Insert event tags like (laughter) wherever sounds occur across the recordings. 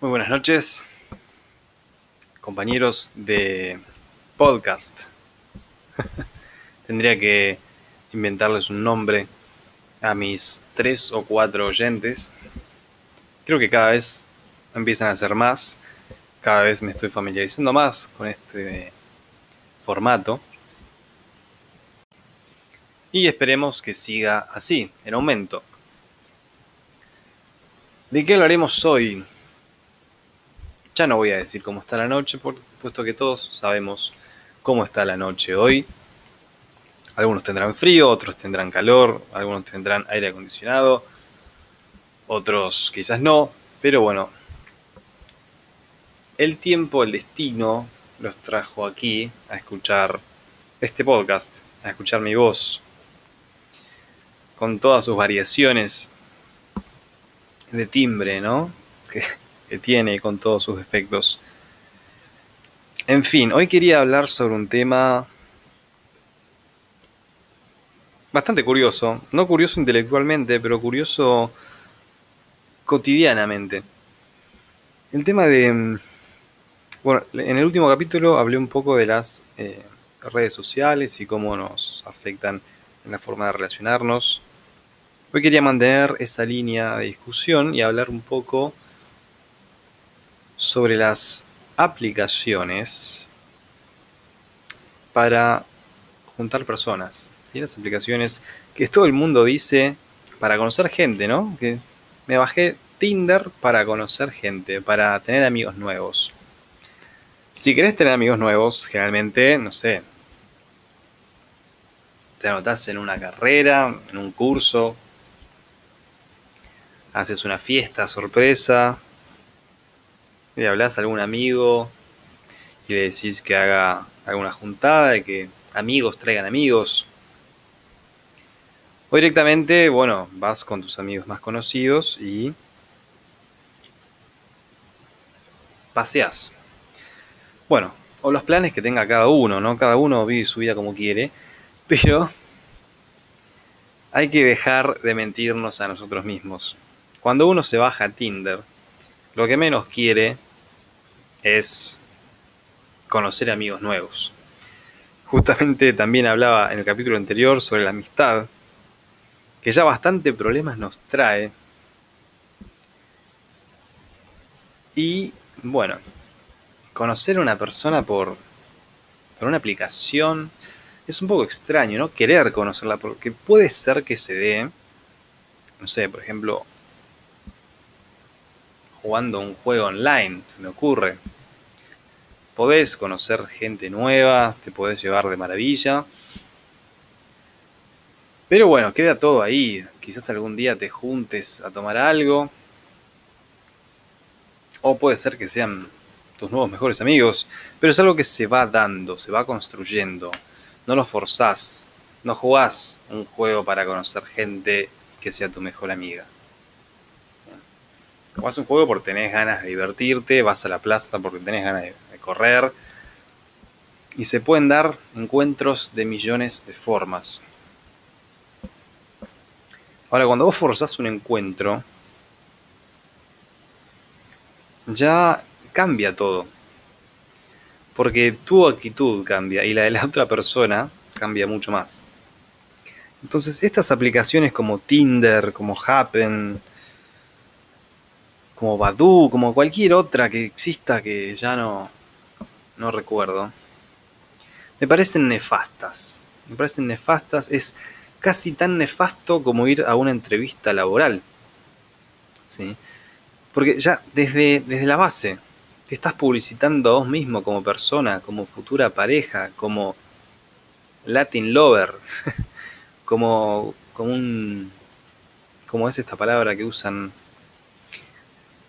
Muy buenas noches, compañeros de podcast. (laughs) Tendría que inventarles un nombre a mis tres o cuatro oyentes. Creo que cada vez empiezan a ser más, cada vez me estoy familiarizando más con este formato. Y esperemos que siga así, en aumento. ¿De qué hablaremos hoy? Ya no voy a decir cómo está la noche, puesto que todos sabemos cómo está la noche hoy. Algunos tendrán frío, otros tendrán calor, algunos tendrán aire acondicionado, otros quizás no, pero bueno, el tiempo, el destino los trajo aquí a escuchar este podcast, a escuchar mi voz, con todas sus variaciones de timbre, ¿no? (laughs) tiene con todos sus defectos. En fin, hoy quería hablar sobre un tema bastante curioso, no curioso intelectualmente, pero curioso cotidianamente. El tema de... Bueno, en el último capítulo hablé un poco de las eh, redes sociales y cómo nos afectan en la forma de relacionarnos. Hoy quería mantener esa línea de discusión y hablar un poco sobre las aplicaciones para juntar personas. ¿sí? Las aplicaciones que todo el mundo dice para conocer gente, ¿no? Que me bajé Tinder para conocer gente, para tener amigos nuevos. Si querés tener amigos nuevos, generalmente, no sé, te anotas en una carrera, en un curso, haces una fiesta sorpresa, le hablas a algún amigo y le decís que haga alguna juntada, de que amigos traigan amigos. O directamente, bueno, vas con tus amigos más conocidos y paseas. Bueno, o los planes que tenga cada uno, ¿no? Cada uno vive su vida como quiere, pero hay que dejar de mentirnos a nosotros mismos. Cuando uno se baja a Tinder, lo que menos quiere es conocer amigos nuevos. Justamente también hablaba en el capítulo anterior sobre la amistad, que ya bastante problemas nos trae. Y bueno, conocer a una persona por, por una aplicación es un poco extraño, ¿no? Querer conocerla, porque puede ser que se dé, no sé, por ejemplo, jugando un juego online, se me ocurre. Podés conocer gente nueva, te podés llevar de maravilla. Pero bueno, queda todo ahí. Quizás algún día te juntes a tomar algo. O puede ser que sean tus nuevos mejores amigos. Pero es algo que se va dando, se va construyendo. No lo forzás. No jugás un juego para conocer gente que sea tu mejor amiga. Vas a un juego porque tenés ganas de divertirte, vas a la plaza porque tenés ganas de, correr. Y se pueden dar encuentros de millones de formas. Ahora, cuando vos forzás un encuentro, ya cambia todo. Porque tu actitud cambia y la de la otra persona cambia mucho más. Entonces, estas aplicaciones como Tinder, como Happen, como Badu, como cualquier otra que exista que ya no, no recuerdo, me parecen nefastas. Me parecen nefastas, es casi tan nefasto como ir a una entrevista laboral. ¿Sí? Porque ya desde, desde la base te estás publicitando a vos mismo como persona, como futura pareja, como Latin lover, (laughs) como, como un... ¿Cómo es esta palabra que usan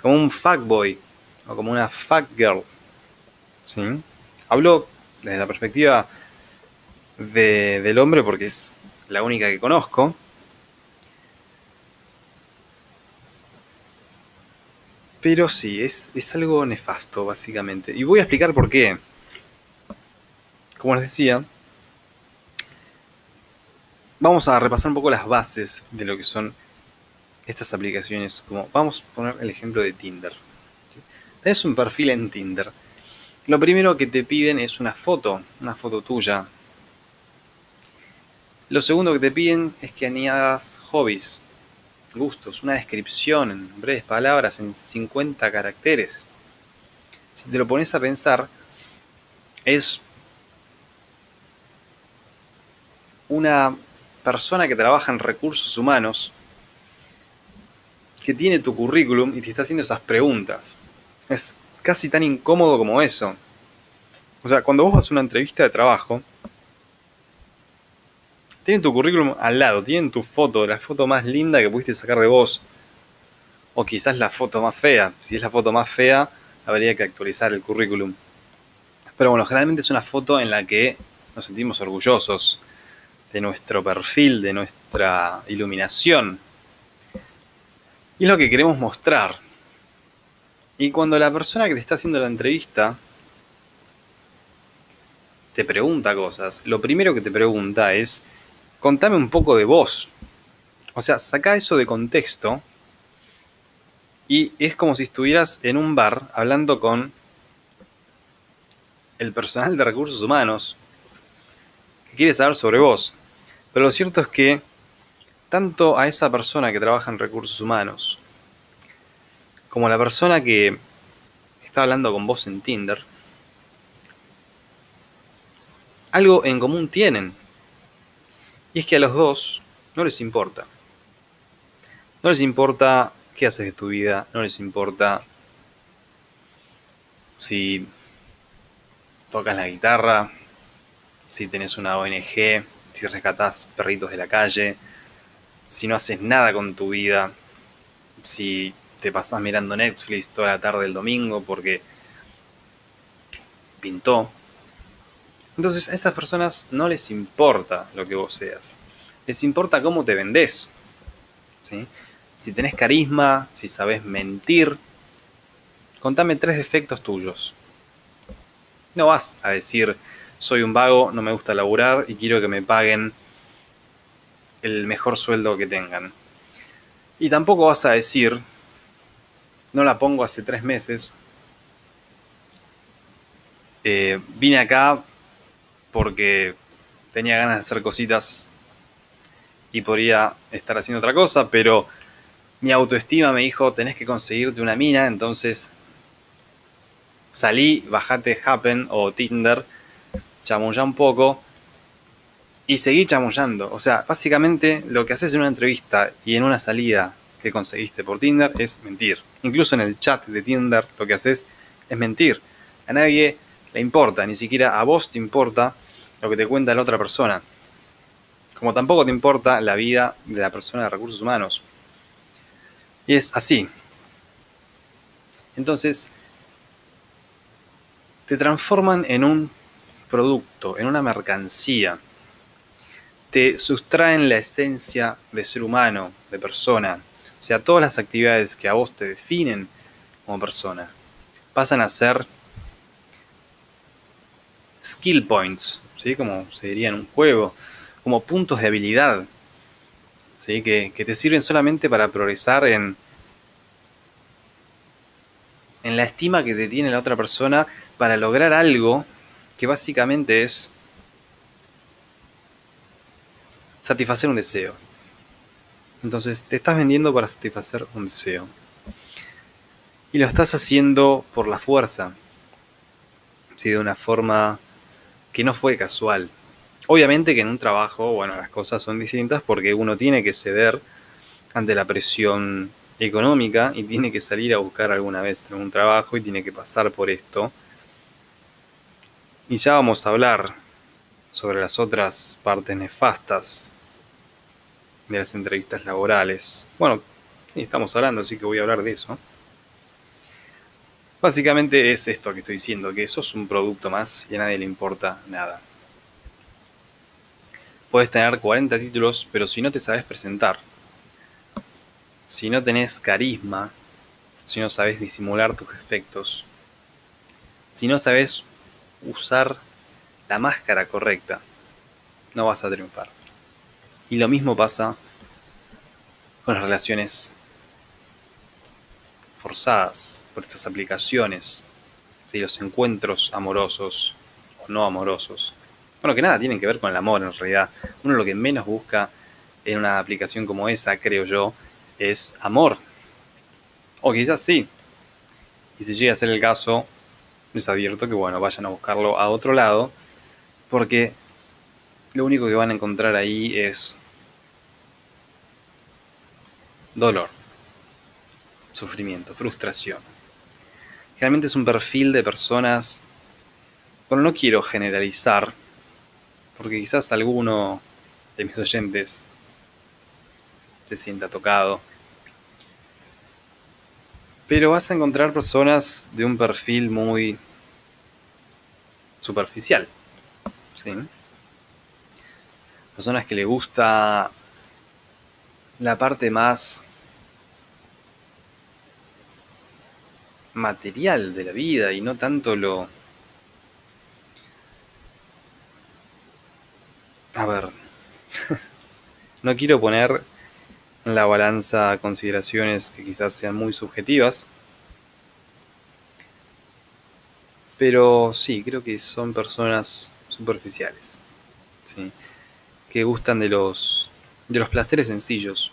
como un fuckboy o como una fuckgirl. ¿sí? Hablo desde la perspectiva del hombre porque es la única que conozco. Pero sí, es, es algo nefasto, básicamente. Y voy a explicar por qué. Como les decía, vamos a repasar un poco las bases de lo que son estas aplicaciones, como vamos a poner el ejemplo de Tinder. es un perfil en Tinder. Lo primero que te piden es una foto, una foto tuya. Lo segundo que te piden es que añadas hobbies, gustos, una descripción en breves palabras, en 50 caracteres. Si te lo pones a pensar, es una persona que trabaja en recursos humanos que tiene tu currículum y te está haciendo esas preguntas. Es casi tan incómodo como eso. O sea, cuando vos vas a una entrevista de trabajo, tienen tu currículum al lado, tienen tu foto, la foto más linda que pudiste sacar de vos. O quizás la foto más fea. Si es la foto más fea, habría que actualizar el currículum. Pero bueno, generalmente es una foto en la que nos sentimos orgullosos de nuestro perfil, de nuestra iluminación. Y es lo que queremos mostrar. Y cuando la persona que te está haciendo la entrevista te pregunta cosas, lo primero que te pregunta es, contame un poco de vos. O sea, saca eso de contexto y es como si estuvieras en un bar hablando con el personal de recursos humanos que quiere saber sobre vos. Pero lo cierto es que tanto a esa persona que trabaja en recursos humanos como a la persona que está hablando con vos en Tinder, algo en común tienen. Y es que a los dos no les importa. No les importa qué haces de tu vida, no les importa si tocas la guitarra, si tenés una ONG, si rescatás perritos de la calle, si no haces nada con tu vida, si te pasás mirando Netflix toda la tarde del domingo porque pintó, entonces a esas personas no les importa lo que vos seas. Les importa cómo te vendés. Si tenés carisma, si sabes mentir. Contame tres defectos tuyos. No vas a decir, soy un vago, no me gusta laburar y quiero que me paguen el mejor sueldo que tengan. Y tampoco vas a decir, no la pongo hace tres meses, eh, vine acá porque tenía ganas de hacer cositas y podría estar haciendo otra cosa, pero mi autoestima me dijo, tenés que conseguirte una mina, entonces salí, bajate Happen o Tinder, chamullá un poco y seguí chamullando. O sea, básicamente lo que haces en una entrevista y en una salida que conseguiste por Tinder es mentir. Incluso en el chat de Tinder lo que haces es mentir. A nadie le importa, ni siquiera a vos te importa lo que te cuenta la otra persona. Como tampoco te importa la vida de la persona de recursos humanos. Y es así. Entonces, te transforman en un producto, en una mercancía. Te sustraen la esencia de ser humano, de persona. O sea, todas las actividades que a vos te definen como persona pasan a ser skill points, como se diría en un juego, como puntos de habilidad, ¿sí? que, te sirven solamente para progresar en, en la estima que te tiene la otra persona para lograr algo que básicamente es satisfacer un deseo. Entonces te estás vendiendo para satisfacer un deseo. Y lo estás haciendo por la fuerza. ¿sí? De una forma que no fue casual. Obviamente que en un trabajo, bueno, las cosas son distintas porque uno tiene que ceder ante la presión económica y tiene que salir a buscar alguna vez un trabajo y tiene que pasar por esto. Y ya vamos a hablar sobre las otras partes nefastas de las entrevistas laborales. Bueno, sí, estamos hablando, así que voy a hablar de eso. Básicamente es esto que estoy diciendo, que sos un producto más y a nadie le importa nada. Puedes tener 40 títulos, pero si no te sabes presentar, si no tenés carisma, si no sabes disimular tus efectos, si no sabes usar la máscara correcta, no vas a triunfar. Y lo mismo pasa con las relaciones forzadas por estas aplicaciones, ¿sí? los encuentros amorosos o no amorosos. Bueno, que nada tienen que ver con el amor en realidad. Uno lo que menos busca en una aplicación como esa, creo yo, es amor. O quizás sí. Y si llega a ser el caso, les advierto que bueno, vayan a buscarlo a otro lado, porque lo único que van a encontrar ahí es dolor, sufrimiento, frustración. Realmente es un perfil de personas, bueno, no quiero generalizar, porque quizás alguno de mis oyentes se sienta tocado. Pero vas a encontrar personas de un perfil muy superficial. ¿sí? Personas que le gusta la parte más material de la vida y no tanto lo... A ver, (laughs) no quiero poner en la balanza consideraciones que quizás sean muy subjetivas. Pero sí, creo que son personas superficiales. Que gustan de los, de los placeres sencillos.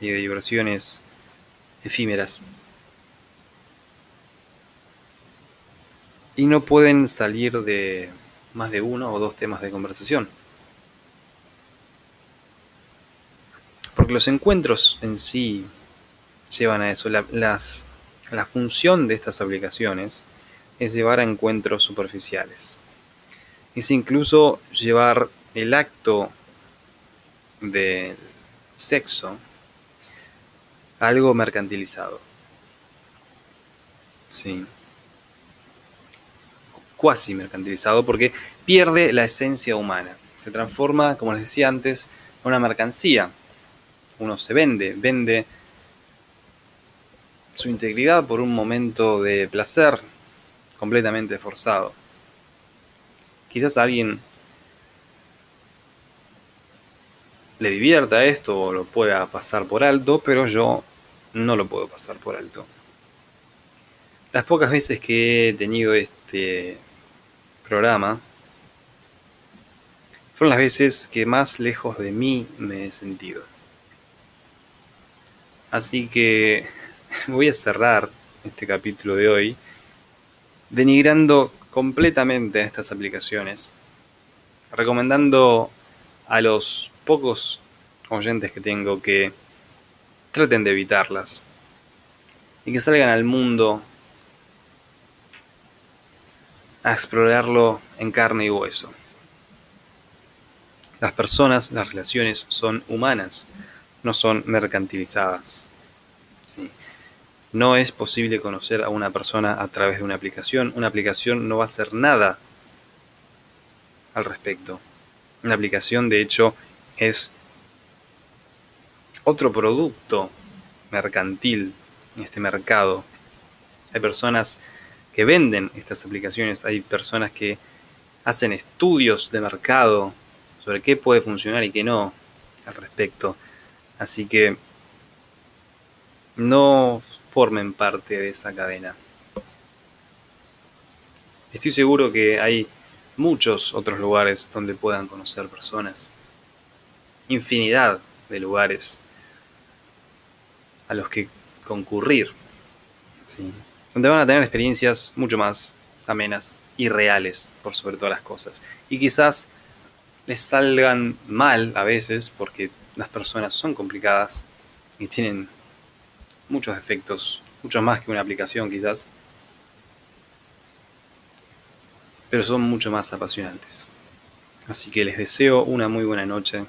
y De diversiones efímeras. Y no pueden salir de más de uno o dos temas de conversación. Porque los encuentros en sí llevan a eso. La, la función de estas aplicaciones es llevar a encuentros superficiales. Es incluso llevar el acto del sexo algo mercantilizado. Sí. Cuasi mercantilizado porque pierde la esencia humana. Se transforma, como les decía antes, en una mercancía uno se vende, vende su integridad por un momento de placer completamente forzado. Quizás alguien le divierta esto o lo pueda pasar por alto, pero yo no lo puedo pasar por alto. Las pocas veces que he tenido este programa fueron las veces que más lejos de mí me he sentido. Así que (laughs) voy a cerrar este capítulo de hoy denigrando completamente a estas aplicaciones, recomendando a los pocos oyentes que tengo que traten de evitarlas y que salgan al mundo a explorarlo en carne y hueso. Las personas, las relaciones son humanas no son mercantilizadas. No es posible conocer a una persona a través de una aplicación. Una aplicación no va a hacer nada al respecto. Una aplicación, de hecho, es otro producto mercantil en este mercado. Hay personas que venden estas aplicaciones, hay personas que hacen estudios de mercado sobre qué puede funcionar y qué no al respecto. Así que no formen parte de esa cadena. Estoy seguro que hay muchos otros lugares donde puedan conocer personas. Infinidad de lugares a los que concurrir. Donde van a tener experiencias mucho más amenas y reales, por sobre todas las cosas. Y quizás les salgan mal a veces porque las personas son complicadas y tienen muchos defectos, muchos más que una aplicación quizás, pero son mucho más apasionantes. Así que les deseo una muy buena noche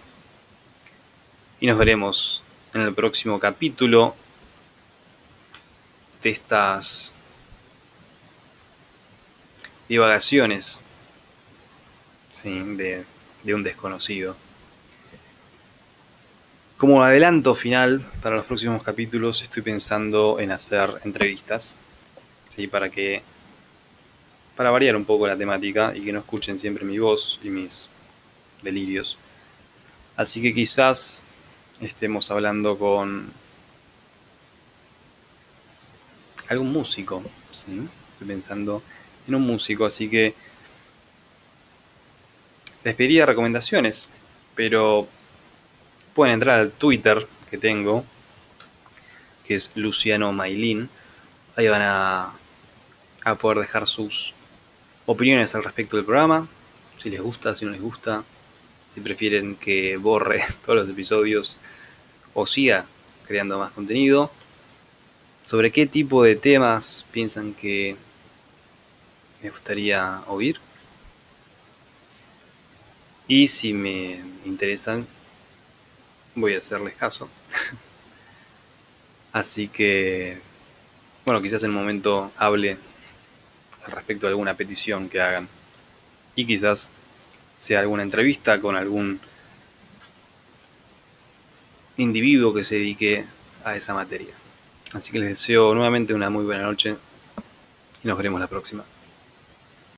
y nos veremos en el próximo capítulo de estas divagaciones de, un desconocido. Como adelanto final para los próximos capítulos estoy pensando en hacer entrevistas, para que para variar un poco la temática y que no escuchen siempre mi voz y mis delirios. Así que quizás estemos hablando con algún músico, ¿sí? Estoy pensando en un músico, así que les pediría recomendaciones, pero pueden entrar al Twitter que tengo, que es Luciano Mailín. Ahí van a, a poder dejar sus opiniones al respecto del programa, si les gusta, si no les gusta, si prefieren que borre (laughs) todos los episodios o siga creando más contenido, sobre qué tipo de temas piensan que me gustaría oír. Y si me interesan, voy a hacerles caso. (laughs) Así que, bueno, quizás en un momento hable al respecto de alguna petición que hagan. Y quizás sea alguna entrevista con algún individuo que se dedique a esa materia. Así que les deseo nuevamente una muy buena noche y nos veremos la próxima.